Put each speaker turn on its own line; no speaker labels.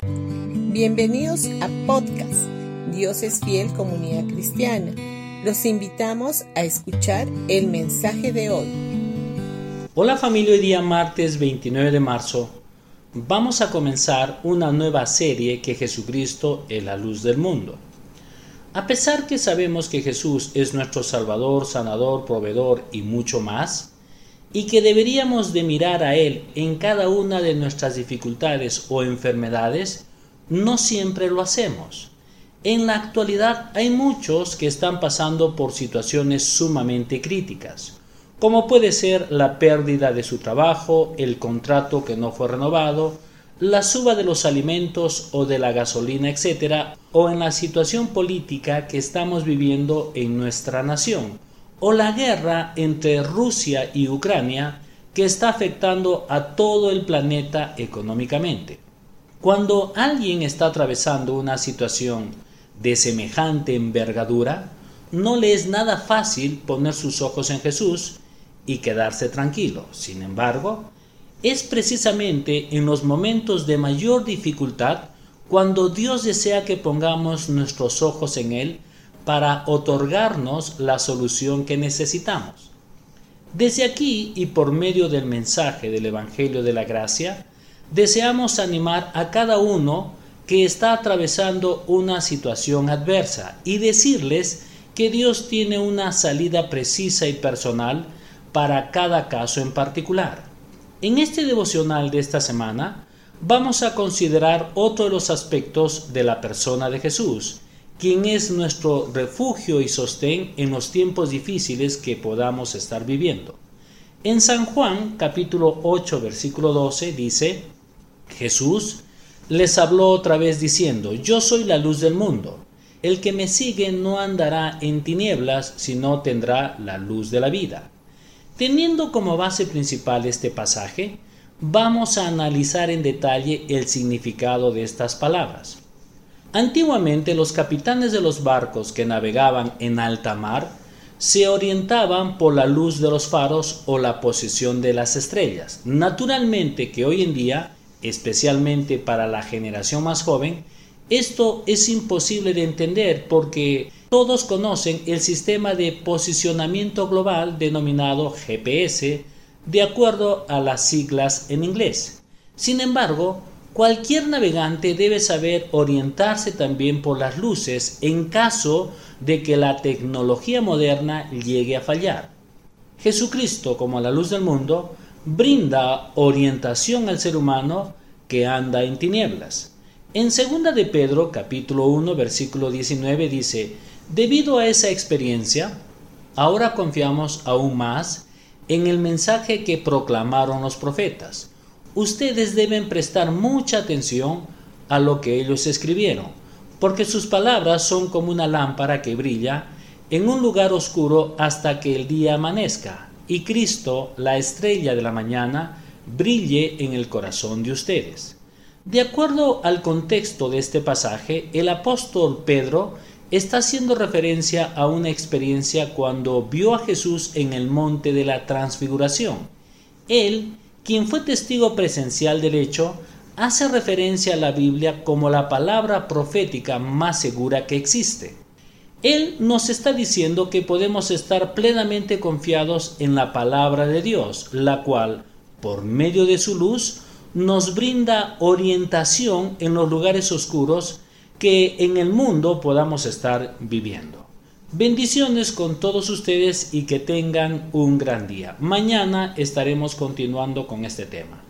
Bienvenidos a podcast Dios es fiel comunidad cristiana. Los invitamos a escuchar el mensaje de hoy.
Hola familia, hoy día martes 29 de marzo vamos a comenzar una nueva serie que Jesucristo es la luz del mundo. A pesar que sabemos que Jesús es nuestro Salvador, sanador, proveedor y mucho más, y que deberíamos de mirar a Él en cada una de nuestras dificultades o enfermedades, no siempre lo hacemos. En la actualidad hay muchos que están pasando por situaciones sumamente críticas, como puede ser la pérdida de su trabajo, el contrato que no fue renovado, la suba de los alimentos o de la gasolina, etc., o en la situación política que estamos viviendo en nuestra nación, o la guerra entre Rusia y Ucrania que está afectando a todo el planeta económicamente. Cuando alguien está atravesando una situación de semejante envergadura, no le es nada fácil poner sus ojos en Jesús y quedarse tranquilo. Sin embargo, es precisamente en los momentos de mayor dificultad cuando Dios desea que pongamos nuestros ojos en Él para otorgarnos la solución que necesitamos. Desde aquí y por medio del mensaje del Evangelio de la Gracia, deseamos animar a cada uno que está atravesando una situación adversa y decirles que Dios tiene una salida precisa y personal para cada caso en particular. En este devocional de esta semana vamos a considerar otro de los aspectos de la persona de Jesús, quien es nuestro refugio y sostén en los tiempos difíciles que podamos estar viviendo. En San Juan capítulo 8 versículo 12 dice, Jesús les habló otra vez diciendo, Yo soy la luz del mundo. El que me sigue no andará en tinieblas, sino tendrá la luz de la vida. Teniendo como base principal este pasaje, vamos a analizar en detalle el significado de estas palabras. Antiguamente los capitanes de los barcos que navegaban en alta mar se orientaban por la luz de los faros o la posición de las estrellas. Naturalmente que hoy en día, especialmente para la generación más joven, esto es imposible de entender porque todos conocen el sistema de posicionamiento global denominado GPS de acuerdo a las siglas en inglés. Sin embargo, Cualquier navegante debe saber orientarse también por las luces en caso de que la tecnología moderna llegue a fallar. Jesucristo, como la luz del mundo, brinda orientación al ser humano que anda en tinieblas. En 2 de Pedro, capítulo 1, versículo 19 dice, debido a esa experiencia, ahora confiamos aún más en el mensaje que proclamaron los profetas ustedes deben prestar mucha atención a lo que ellos escribieron, porque sus palabras son como una lámpara que brilla en un lugar oscuro hasta que el día amanezca, y Cristo, la estrella de la mañana, brille en el corazón de ustedes. De acuerdo al contexto de este pasaje, el apóstol Pedro está haciendo referencia a una experiencia cuando vio a Jesús en el monte de la transfiguración. Él quien fue testigo presencial del hecho, hace referencia a la Biblia como la palabra profética más segura que existe. Él nos está diciendo que podemos estar plenamente confiados en la palabra de Dios, la cual, por medio de su luz, nos brinda orientación en los lugares oscuros que en el mundo podamos estar viviendo. Bendiciones con todos ustedes y que tengan un gran día. Mañana estaremos continuando con este tema.